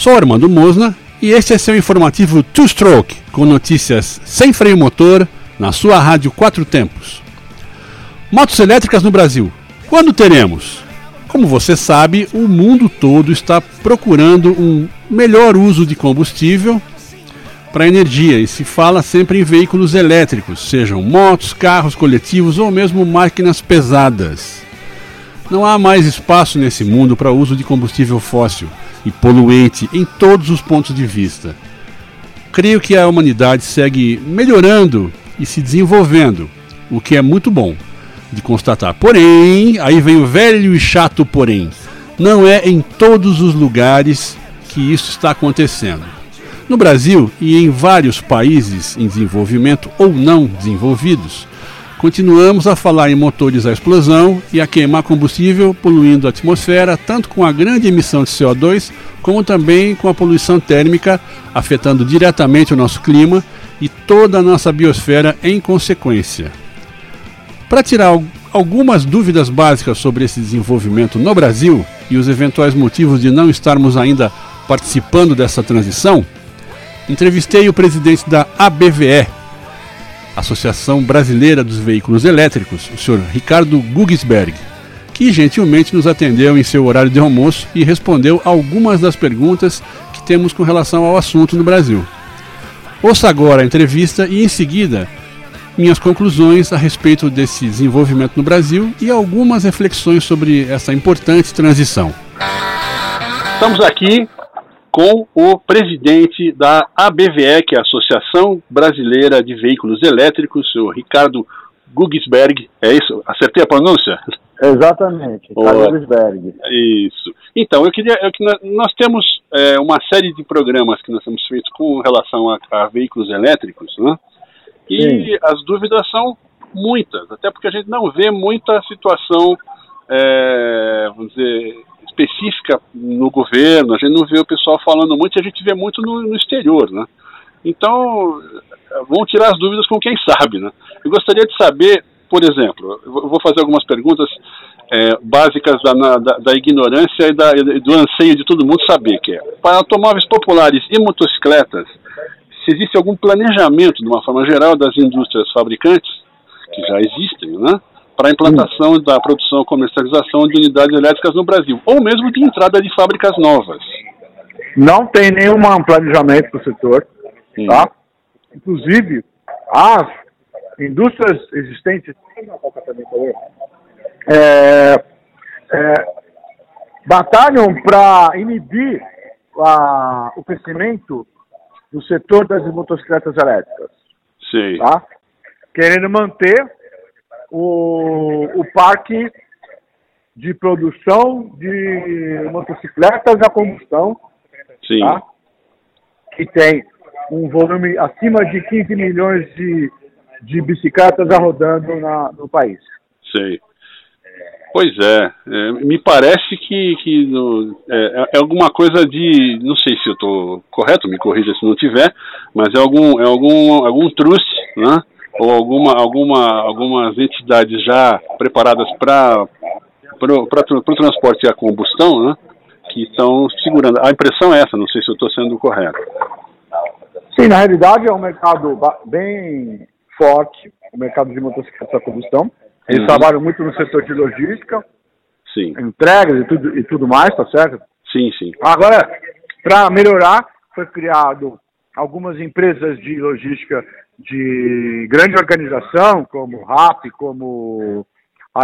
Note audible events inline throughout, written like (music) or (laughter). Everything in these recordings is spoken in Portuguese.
Sou Armando Mosna e este é seu informativo Two Stroke, com notícias sem freio motor na sua rádio Quatro Tempos. Motos elétricas no Brasil. Quando teremos? Como você sabe, o mundo todo está procurando um melhor uso de combustível para energia e se fala sempre em veículos elétricos, sejam motos, carros coletivos ou mesmo máquinas pesadas. Não há mais espaço nesse mundo para uso de combustível fóssil e poluente em todos os pontos de vista. Creio que a humanidade segue melhorando e se desenvolvendo, o que é muito bom de constatar. Porém, aí vem o velho e chato porém. Não é em todos os lugares que isso está acontecendo. No Brasil e em vários países em desenvolvimento ou não desenvolvidos, continuamos a falar em motores a explosão e a queimar combustível, poluindo a atmosfera, tanto com a grande emissão de CO2, como também com a poluição térmica, afetando diretamente o nosso clima e toda a nossa biosfera em consequência. Para tirar algumas dúvidas básicas sobre esse desenvolvimento no Brasil e os eventuais motivos de não estarmos ainda participando dessa transição, entrevistei o presidente da ABVE, Associação Brasileira dos Veículos Elétricos, o senhor Ricardo Gugisberg, que gentilmente nos atendeu em seu horário de almoço e respondeu algumas das perguntas que temos com relação ao assunto no Brasil. Ouça agora a entrevista e, em seguida, minhas conclusões a respeito desse desenvolvimento no Brasil e algumas reflexões sobre essa importante transição. Estamos aqui com o presidente da ABVE, que é a Associação Brasileira de Veículos Elétricos, o Ricardo Gugisberg. É isso? Acertei a pronúncia? Exatamente, Ricardo Gugisberg. Isso. Então, eu queria. Eu, nós temos é, uma série de programas que nós temos feito com relação a, a veículos elétricos, né? E Sim. as dúvidas são muitas, até porque a gente não vê muita situação, é, vamos dizer, específica no governo, a gente não vê o pessoal falando muito, a gente vê muito no, no exterior, né? Então, vão tirar as dúvidas com quem sabe, né? Eu gostaria de saber, por exemplo, eu vou fazer algumas perguntas é, básicas da, da, da, ignorância e da, do anseio de todo mundo saber, que é, para automóveis populares e motocicletas, se existe algum planejamento, de uma forma geral, das indústrias fabricantes, que já existem, né? Para a implantação da produção e comercialização de unidades elétricas no Brasil, ou mesmo de entrada de fábricas novas. Não tem nenhum planejamento para o setor, tá? Inclusive, as indústrias existentes é, é, batalham para inibir a, o crescimento do setor das motocicletas elétricas. Sim. Tá? Querendo manter o, o parque de produção de motocicletas a combustão, Sim. Tá? que tem um volume acima de 15 milhões de, de bicicletas rodando na, no país. Sei. Pois é, é, me parece que, que no, é, é, alguma coisa de, não sei se eu estou correto, me corrija se não tiver, mas é algum, é algum, algum truste, né? Ou alguma, alguma, algumas entidades já preparadas para o transporte a combustão, né, que estão segurando. A impressão é essa, não sei se eu estou sendo correto. Sim, na realidade é um mercado bem forte, o mercado de motocicletas a combustão. Eles uhum. trabalham muito no setor de logística, sim. entregas e tudo, e tudo mais, tá certo? Sim, sim. Agora, para melhorar, foi criado algumas empresas de logística de grande organização, como RAP, como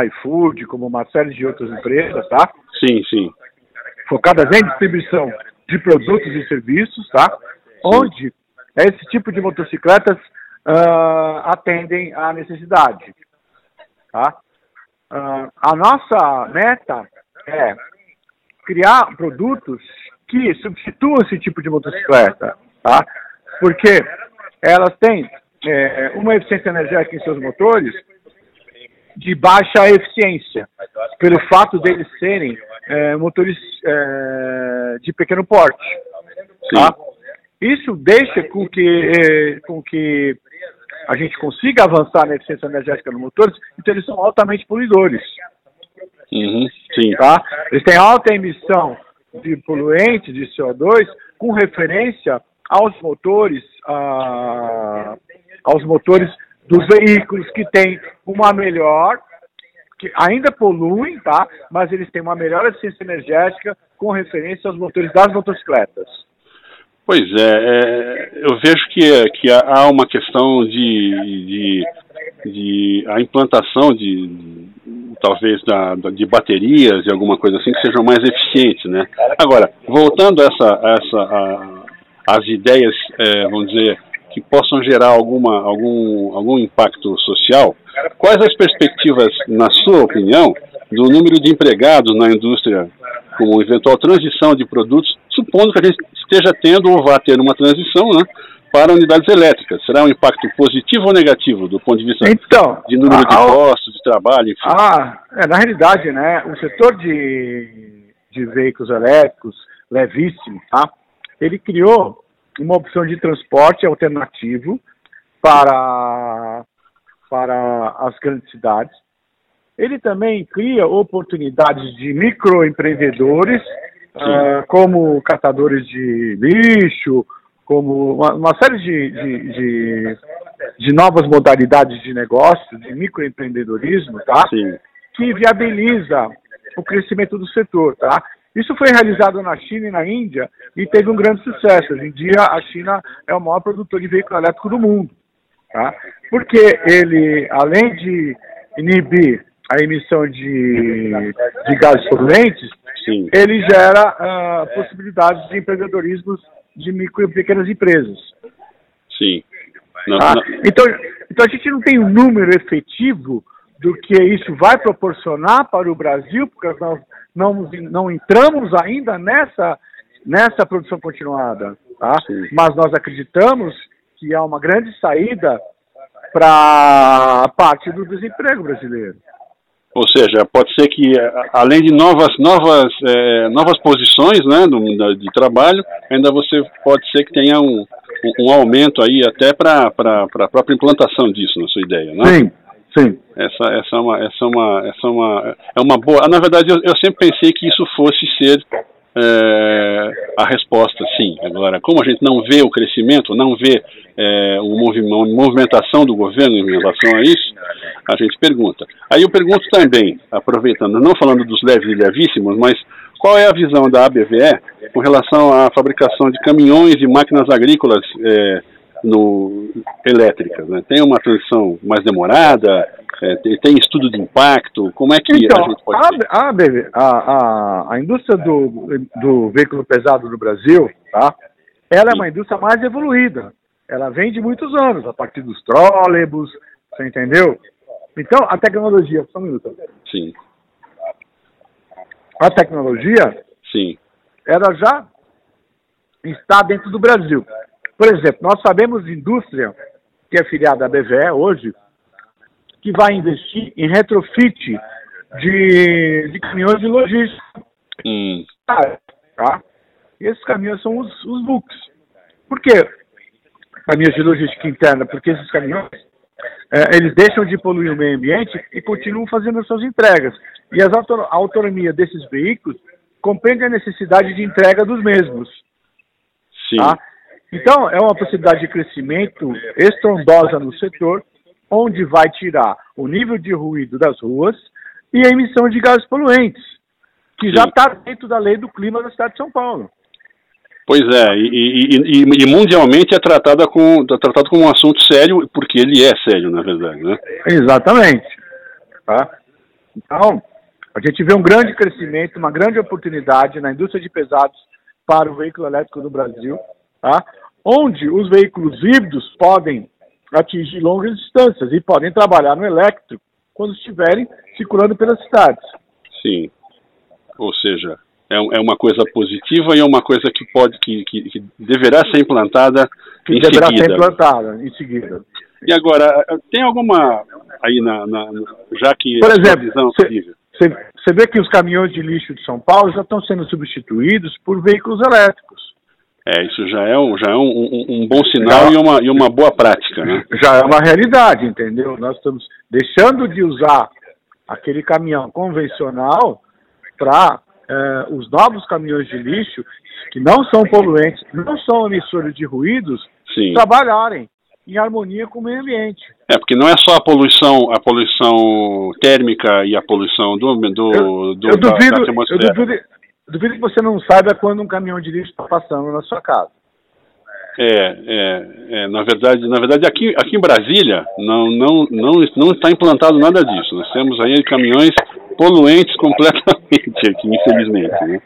iFood, como uma série de outras empresas, tá? Sim, sim. Focadas em distribuição de produtos e serviços, tá? Sim. Onde esse tipo de motocicletas uh, atendem à necessidade, tá? Uh, a nossa meta é criar produtos que substituam esse tipo de motocicleta, tá? Porque elas têm é, uma eficiência energética em seus motores de baixa eficiência, pelo fato deles serem é, motores é, de pequeno porte. Tá? Isso deixa com que, é, com que a gente consiga avançar na eficiência energética dos motores, então eles são altamente poluidores. Uhum, sim. Tá? Eles têm alta emissão de poluentes, de CO2, com referência aos motores, a, aos motores dos veículos que têm uma melhor, que ainda poluem, tá? Mas eles têm uma melhor eficiência energética com referência aos motores das motocicletas. Pois é, é eu vejo que, que há uma questão de, de, de a implantação de talvez da, de baterias e alguma coisa assim que sejam mais eficientes, né? Agora, voltando essa, essa a, as ideias, é, vamos dizer, que possam gerar alguma, algum, algum impacto social, quais as perspectivas, na sua opinião, do número de empregados na indústria com eventual transição de produtos, supondo que a gente esteja tendo ou vá ter uma transição, né, para unidades elétricas? Será um impacto positivo ou negativo do ponto de vista então, de número de postos de trabalho? Enfim? Ah, é, na realidade, né, o setor de, de veículos elétricos levíssimos, tá, ele criou uma opção de transporte alternativo para, para as grandes cidades. Ele também cria oportunidades de microempreendedores, uh, como catadores de lixo, como uma, uma série de, de, de, de, novas modalidades de negócio, de microempreendedorismo, tá? Sim. Que viabiliza o crescimento do setor, tá? Isso foi realizado na China e na Índia e teve um grande sucesso. Hoje em dia, a China é o maior produtor de veículo elétrico do mundo. Tá? Porque ele, além de inibir a emissão de, de gases poluentes, Sim. ele gera uh, possibilidades de empreendedorismo de micro e pequenas empresas. Sim. Não, tá? não. Então, então a gente não tem um número efetivo do que isso vai proporcionar para o Brasil, porque nós não, não entramos ainda nessa, nessa produção continuada, tá? mas nós acreditamos que há uma grande saída para a parte do desemprego brasileiro. Ou seja, pode ser que além de novas novas é, novas posições, né, do, de trabalho, ainda você pode ser que tenha um, um aumento aí até para a própria implantação disso na sua ideia, né? Sim. Sim. Essa, essa, é uma, essa, é uma, essa é uma, é uma boa. Na verdade, eu, eu sempre pensei que isso fosse ser é, a resposta, sim. Agora, como a gente não vê o crescimento, não vê é, uma movimentação do governo em relação a isso, a gente pergunta. Aí eu pergunto também, aproveitando, não falando dos leves e levíssimos, mas qual é a visão da ABVE com relação à fabricação de caminhões e máquinas agrícolas é, no, elétricas? Né? Tem uma transição mais demorada? É, tem estudo de impacto? Como é que então, a gente pode a, a, a, a, indústria do, do veículo pesado no Brasil, tá? ela é uma indústria mais evoluída. Ela vem de muitos anos, a partir dos trólebus, você entendeu? Então, a tecnologia... Só um minuto. Sim. A tecnologia... Sim. Ela já está dentro do Brasil. Por exemplo, nós sabemos de indústria, que é filiada à BVE hoje, que vai investir em retrofit de, de caminhões de logística. Hum. Tá? E esses caminhões são os, os books. Por quê? Caminhões de logística interna, porque esses caminhões é, eles deixam de poluir o meio ambiente e continuam fazendo as suas entregas. E a autonomia desses veículos compreende a necessidade de entrega dos mesmos. Sim. Tá? Então, é uma possibilidade de crescimento estrondosa no setor, onde vai tirar o nível de ruído das ruas e a emissão de gases poluentes, que já está dentro da lei do clima da cidade de São Paulo. Pois é, e, e, e, e mundialmente é tratado, com, é tratado como um assunto sério, porque ele é sério, na verdade, né? Exatamente. Tá? Então, a gente vê um grande crescimento, uma grande oportunidade na indústria de pesados para o veículo elétrico no Brasil, tá? Onde os veículos híbridos podem atingir longas distâncias e podem trabalhar no elétrico quando estiverem circulando pelas cidades. Sim. Ou seja, é, é uma coisa positiva e é uma coisa que pode, que, que, que deverá ser implantada que em deverá seguida. ser implantada em seguida. E agora, tem alguma aí na, na já que Por exemplo. Você vê que os caminhões de lixo de São Paulo já estão sendo substituídos por veículos elétricos. É, isso já é um, já é um, um, um bom sinal Já. e uma, e uma boa prática, né? (laughs) Já é uma realidade, entendeu? Nós estamos deixando de usar aquele caminhão convencional para os novos caminhões de lixo, que não são poluentes, não são emissores de ruídos, Sim. trabalharem em harmonia com o meio ambiente. É, porque não é só a poluição, a poluição térmica e a poluição do, do, Eu, do eu da- duvido, da eu atmosfera. duvido, duvido que você não saiba quando um caminhão de lixo está passando na sua casa. É, é, é, na verdade, na verdade aqui, aqui em Brasília não, não, não, não está implantado nada disso. Nós temos aí caminhões poluentes completamente aqui, infelizmente. Né?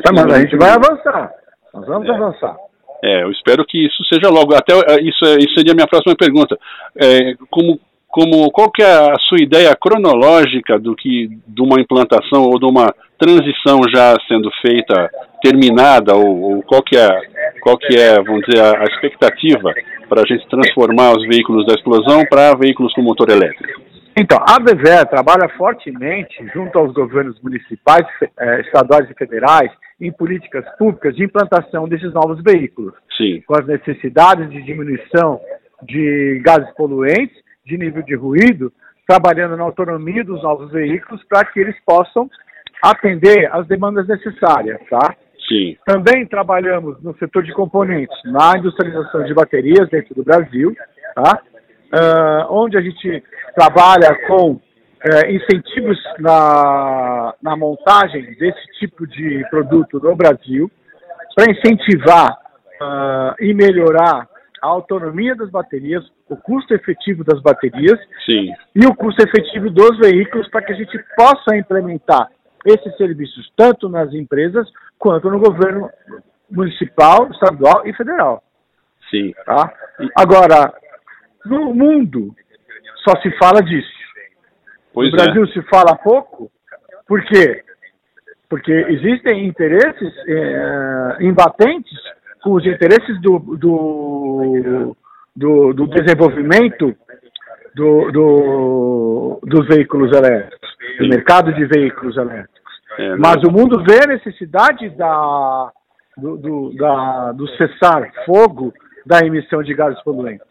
Tá, mas a gente vai avançar. Nós vamos É. avançar. É, eu espero que isso seja logo. Até eh, isso, é- isso seria a minha próxima pergunta. É, como, como, qual que é a sua ideia cronológica do que de uma implantação ou de uma transição já sendo feita, terminada, ou, ou qual que é, qual que é, vamos dizer, a, a expectativa para a gente transformar os veículos da explosão para veículos com motor elétrico? Então, a BVE trabalha fortemente junto aos governos municipais, eh, estaduais e federais em políticas públicas de implantação desses novos veículos, Sim, com as necessidades de diminuição de gases poluentes, de nível de ruído, trabalhando na autonomia dos novos veículos para que eles possam atender às demandas necessárias, tá? sim, Também trabalhamos no setor de componentes, na industrialização de baterias dentro do Brasil, tá? Ah, onde a gente trabalha com eh, incentivos na, na montagem desse tipo de produto no Brasil, para incentivar ah, e melhorar a autonomia das baterias, o custo efetivo das baterias sim. e o custo efetivo dos veículos para que a gente possa implementar esses serviços tanto nas empresas quanto no governo municipal, estadual e federal. Sim, Tá? Agora, no mundo só se fala disso. pois no Brasil se fala pouco. Por quê? Porque existem interesses eh, embatentes com os interesses do, do, do, do desenvolvimento do, do, dos veículos elétricos, do mercado de veículos elétricos. é. É, Mas o mundo vê a necessidade da, do, do, da, do cessar fogo da emissão de gases poluentes.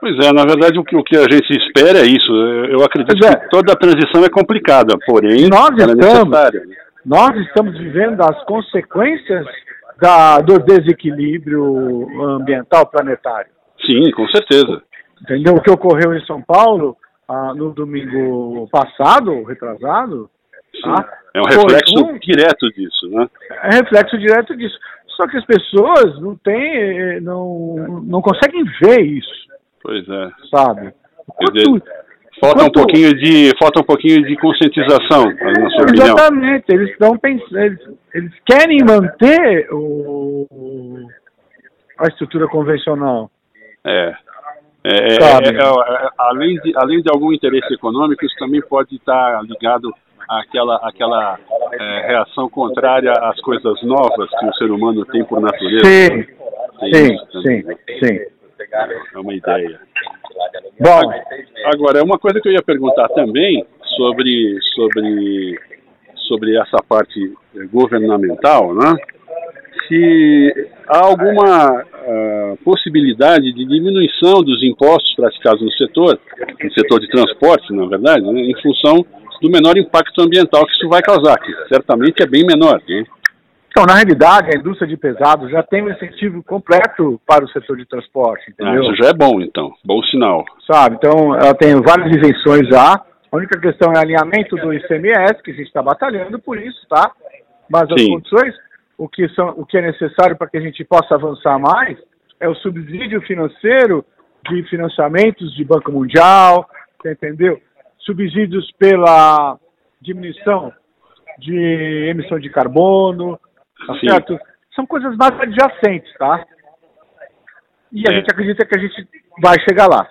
Pois é, na verdade o que, o que a gente espera é isso. Eu acredito é. que toda a transição é complicada, porém Nós é estamos- né? Nós estamos vivendo as consequências da, do desequilíbrio ambiental planetário. Sim, com certeza. Entendeu? O que ocorreu em São Paulo ah, no domingo passado, retrasado, Sim. tá? É um Foi reflexo um- direto disso, né? é reflexo direto disso. Só que as pessoas não têm, eh, não, não conseguem ver isso, Pois é. sabe? Quanto- Falta um pouquinho de falta um pouquinho de conscientização, na sua opinião. Exatamente, eles estão pensando, eles, eles querem manter o- a estrutura convencional. É. É, é, Sabe. é, é, além, de, além de algum interesse econômico, isso também pode estar ligado àquela, àquela é, reação contrária às coisas novas que o ser humano tem por natureza. Sim, Tem sim, sim, né? sim. É uma ideia. Bom, Agora, uma coisa que eu ia perguntar também sobre, sobre, sobre essa parte governamental, né? Se há alguma ah, possibilidade de diminuição dos impostos praticados no setor, no setor de transporte, na verdade, né, em função do menor impacto ambiental que isso vai causar, que certamente é bem menor. Né? então, na realidade, a indústria de pesados já tem um incentivo completo para o setor de transporte, Ah, entendeu? isso já é bom, então, bom sinal. Sabe? Então, ela tem várias isenções já. A única questão é alinhamento do ICMS, que a gente está batalhando por isso, tá? Mas as Sim. condições, o que, são, o que é necessário para que a gente possa avançar mais é o subsídio financeiro de financiamentos de Banco Mundial, entendeu? Subsídios pela diminuição de emissão de carbono, tá Sim. certo? São coisas mais adjacentes, tá? E a É. gente acredita que a gente vai chegar lá.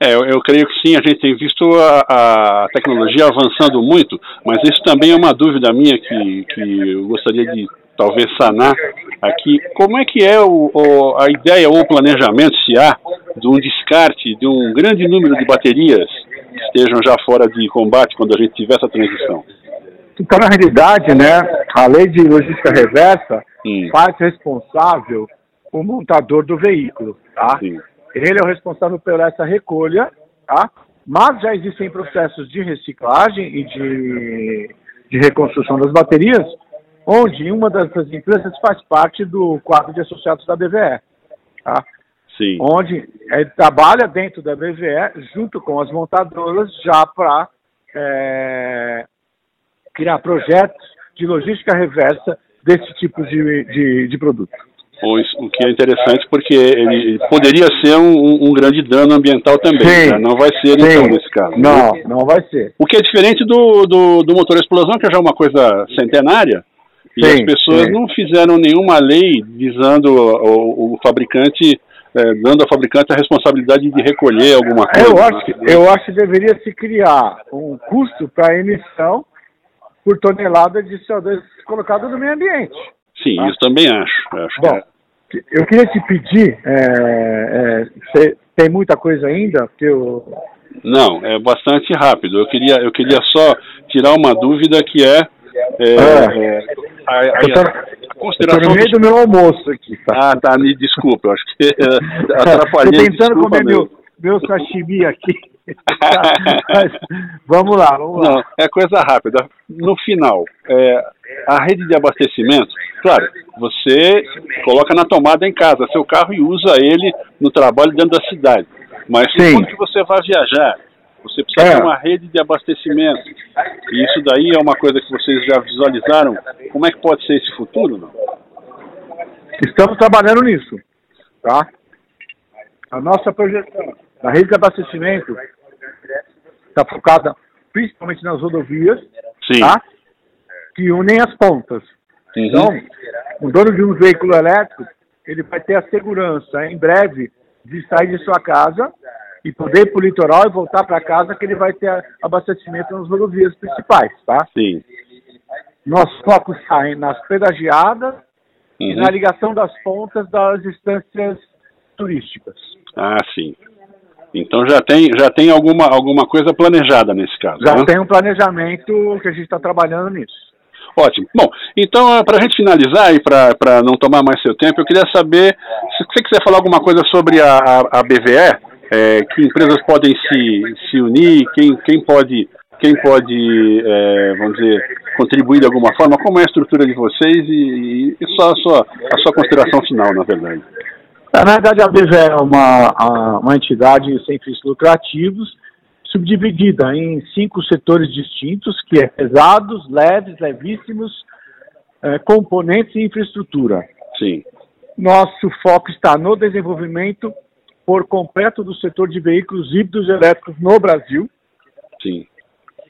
É, eu, eu, creio que sim, a gente tem visto a, a, tecnologia avançando muito, mas isso também é uma dúvida minha que, que eu gostaria de talvez sanar aqui. Como é que é o, o, a ideia ou o planejamento, se há, de um descarte de um grande número de baterias que estejam já fora de combate quando a gente tiver essa transição? Então, na realidade, né, a lei de logística reversa faz responsável o montador do veículo, tá? Sim. Ele é o responsável por essa recolha, tá? Mas já existem processos de reciclagem e de, de reconstrução das baterias, onde uma dessas empresas faz parte do quadro de associados da BVE, tá? Sim. Onde ele trabalha dentro da BVE junto com as montadoras já para é, criar projetos de logística reversa desse tipo de, de, de produto. O, que é interessante porque ele poderia ser um, um grande dano ambiental também. Né? Não vai ser, então, sim. então, nesse caso. Não, né? não vai ser. O que é diferente do, do, do motor explosão, que é já uma coisa centenária, e sim, as pessoas sim. não fizeram nenhuma lei visando o, o fabricante, é, dando ao fabricante a responsabilidade de recolher alguma coisa. Eu acho, que, eu acho que deveria se criar um custo para emissão por tonelada de CO2 colocado no meio ambiente. Sim, tá? isso também acho. acho Bom, é... eu queria te pedir, é, é, tem muita coisa ainda? Porque eu... Não, é bastante rápido. Eu queria, eu queria só tirar uma dúvida que é, é, ah. é a, a, a, consideração. No meio do meu almoço aqui. Tá? Ah, tá, me desculpa, eu acho que atrapalhei. Estou tentando comer meu, meu sashimi aqui. (laughs) Mas, vamos lá, vamos lá. Não, é coisa rápida. No final, é, a rede de abastecimento, claro, você coloca na tomada em casa seu carro e usa ele no trabalho dentro da cidade. Mas quando que você vai viajar, você precisa é. ter uma rede de abastecimento. E isso daí é uma coisa que vocês já visualizaram. Como é que pode ser esse futuro? Não? Estamos trabalhando nisso, tá? A nossa projeção da rede de abastecimento está focada principalmente nas rodovias, Sim. tá? que unem as pontas. Uhum. Então, o dono de um veículo elétrico, ele vai ter a segurança, em breve, de sair de sua casa e poder ir para o litoral e voltar para casa, que ele vai ter abastecimento nas rodovias principais, tá? Sim. Nosso foco está nas pedagiadas uhum. e na ligação das pontas das instâncias turísticas. Ah, sim. Então já tem, já tem alguma, alguma coisa planejada nesse caso. Já né? tem um planejamento que a gente está trabalhando nisso. Ótimo. Bom, então ah, para a gente finalizar e para não tomar mais seu tempo, eu queria saber se você quiser falar alguma coisa sobre a, a, a BVE, é, que empresas podem se, se unir, quem, quem pode, quem pode é, vamos dizer, contribuir de alguma forma, como é a estrutura de vocês e, e só a sua, a sua consideração final, na verdade. Na verdade, a BVE é uma, uma entidade sem fins lucrativos, subdividida em cinco setores distintos, que é pesados, leves, levíssimos, é, componentes e infraestrutura. Sim. Nosso foco está no desenvolvimento por completo do setor de veículos híbridos elétricos no Brasil. Sim.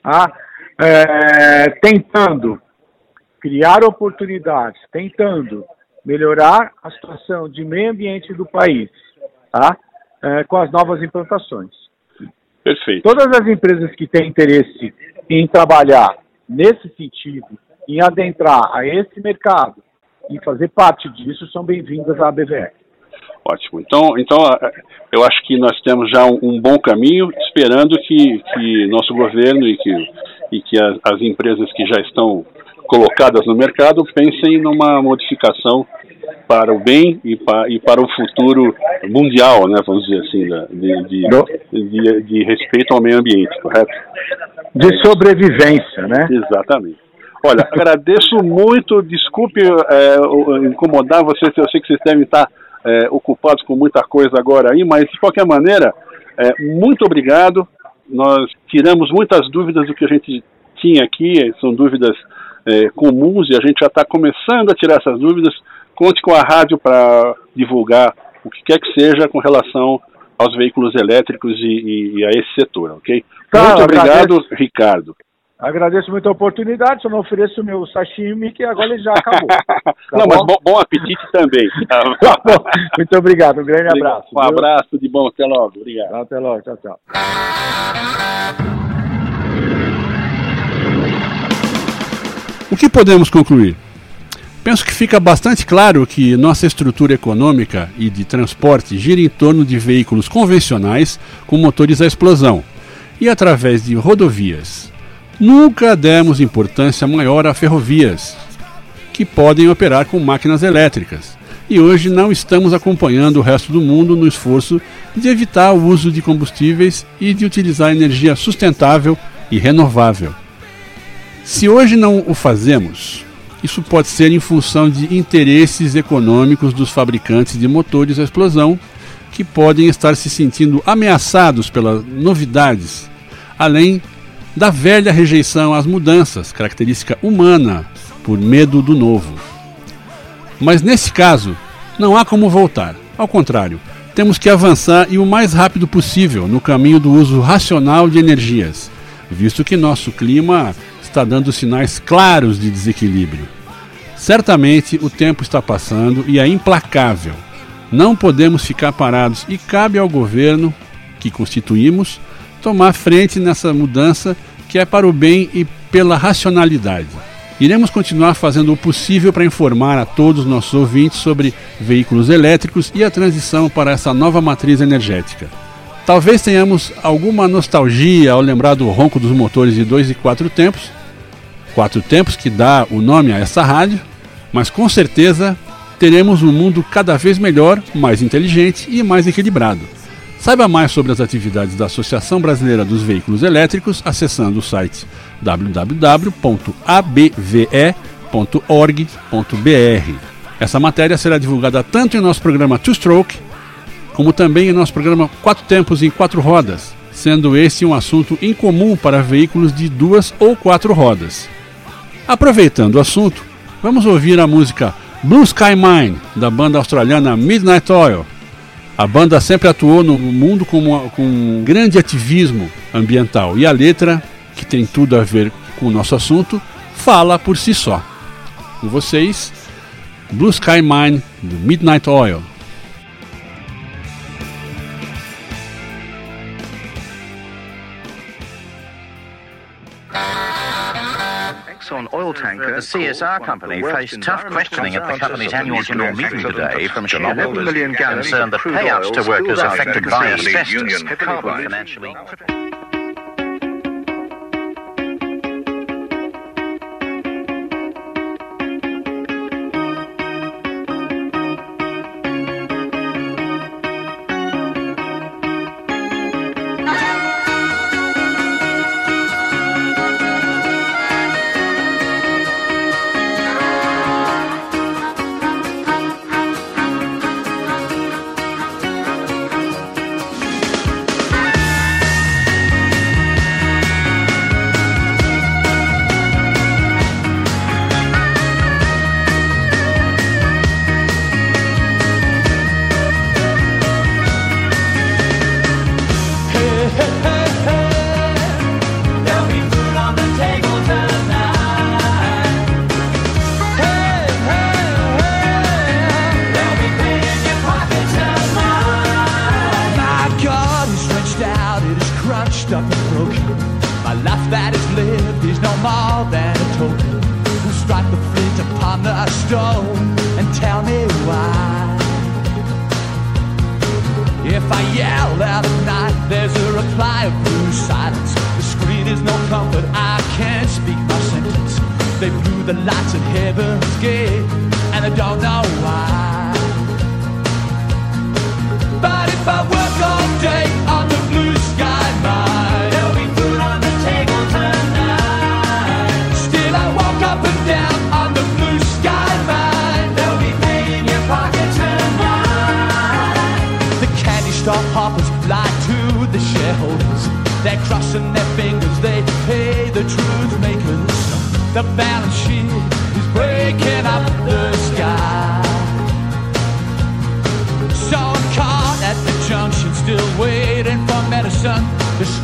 Ah, é, tentando criar oportunidades, tentando melhorar a situação de meio ambiente do país, tá? É, com as novas implantações. Perfeito. Todas as empresas que têm interesse em trabalhar nesse sentido, em adentrar a esse mercado e fazer parte disso, são bem-vindas à BVR. Ótimo. Então, então eu acho que nós temos já um, um bom caminho, esperando que, que nosso governo e que, e que as, as empresas que já estão colocadas no mercado pensem numa modificação para o bem e para, e para o futuro mundial, né, vamos dizer assim, de, de, de, de respeito ao meio ambiente, correto? De sobrevivência, né? Exatamente. Olha, agradeço muito, desculpe é, incomodar vocês, eu sei que vocês devem estar é, ocupados com muita coisa agora aí, mas de qualquer maneira, é, muito obrigado. Nós tiramos muitas dúvidas do que a gente tinha aqui, são dúvidas é, comuns e a gente já está começando a tirar essas dúvidas. Conte com a rádio para divulgar o que quer que seja com relação aos veículos elétricos e, e, e a esse setor, ok? Tá, Muito obrigado, agradeço. Ricardo. Agradeço muito a oportunidade, só não ofereço o meu sashimi, que agora ele já acabou. (laughs) Tá não, bom? mas bom, bom, apetite também. (laughs) Tá bom. Muito obrigado, um grande obrigado. abraço. Um viu? abraço de bom, até logo. Obrigado. Até logo, tchau, tchau. O que podemos concluir? Penso que fica bastante claro que nossa estrutura econômica e de transporte gira em torno de veículos convencionais com motores a explosão e através de rodovias. Nunca demos importância maior a ferrovias, que podem operar com máquinas elétricas, e hoje não estamos acompanhando o resto do mundo no esforço de evitar o uso de combustíveis e de utilizar energia sustentável e renovável. Se hoje não o fazemos, isso pode ser em função de interesses econômicos dos fabricantes de motores a explosão, que podem estar se sentindo ameaçados pelas novidades, além da velha rejeição às mudanças, característica humana, por medo do novo. Mas nesse caso, não há como voltar. Ao contrário, temos que avançar e o mais rápido possível no caminho do uso racional de energias, visto que nosso clima está dando sinais claros de desequilíbrio. Certamente o tempo está passando e é implacável. Não podemos ficar parados e cabe ao governo que constituímos tomar frente nessa mudança que é para o bem e pela racionalidade. Iremos continuar fazendo o possível para informar a todos os nossos ouvintes sobre veículos elétricos e a transição para essa nova matriz energética. Talvez tenhamos alguma nostalgia ao lembrar do ronco dos motores de dois e quatro tempos, Quatro Tempos, que dá o nome a essa rádio, mas com certeza teremos um mundo cada vez melhor, mais inteligente e mais equilibrado. Saiba mais sobre as atividades da Associação Brasileira dos Veículos Elétricos acessando o site www.abve.org.br. Essa matéria será divulgada tanto em nosso programa Two Stroke, como também em nosso programa Quatro Tempos em Quatro Rodas, sendo esse um assunto incomum para veículos de duas ou quatro rodas. Aproveitando o assunto, vamos ouvir a música Blue Sky Mine, da banda australiana Midnight Oil. A banda sempre atuou no mundo com, uma, com um grande ativismo ambiental e a letra, que tem tudo a ver com o nosso assunto, fala por si só. Com vocês, Blue Sky Mine, do Midnight Oil. Oil tanker, the CSR company, faced tough questioning at the company's annual general meeting today from shareholders concerned that payouts to workers affected by asbestos have and tell me why. If I yell out at night, there's a reply of blue silence. The screen is no comfort, I can't speak my sentence. They blew the lights at heaven's gate, and I don't know why.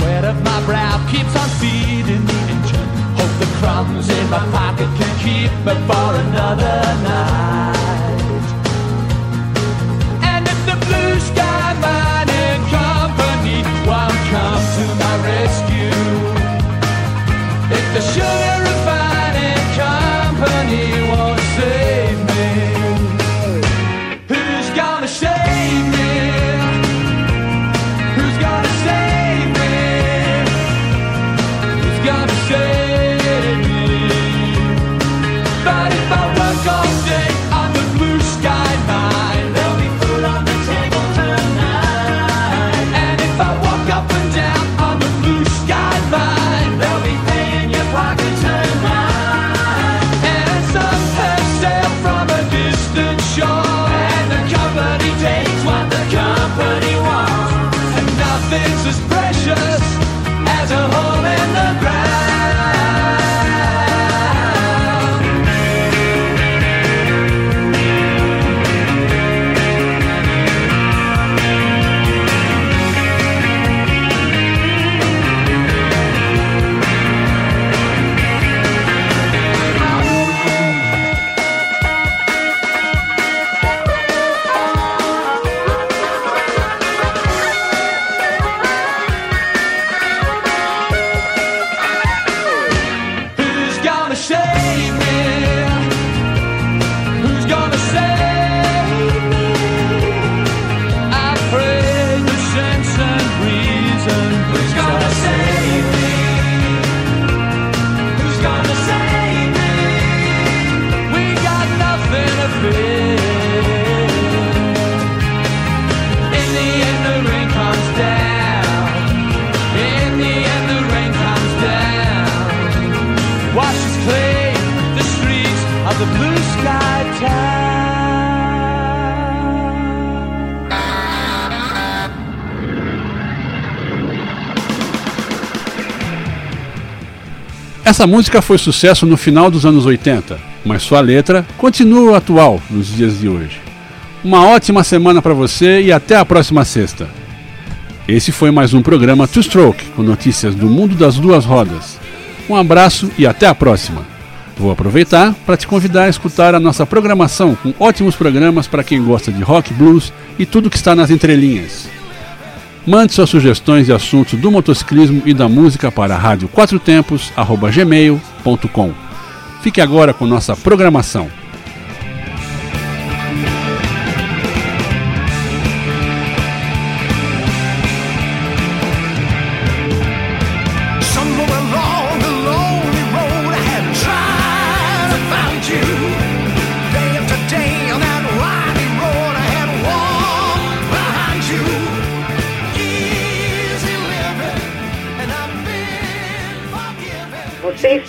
Sweat of my brow keeps on feeding the engine. Hope the crumbs in my pocket can keep me for another night. And if the blue sky mining company won't come to my rescue, if the sugar Essa música foi sucesso no final dos anos 80, mas sua letra continua atual nos dias de hoje. Uma ótima semana para você e até a próxima sexta. Esse foi mais um programa Two Stroke com notícias do mundo das duas rodas. Um abraço e até a próxima. Vou aproveitar para te convidar a escutar a nossa programação com ótimos programas para quem gosta de rock, blues e tudo que está nas entrelinhas. Mande suas sugestões e assuntos do motociclismo e da música para radioquatrotempos@gmail.com. Fique agora com nossa programação.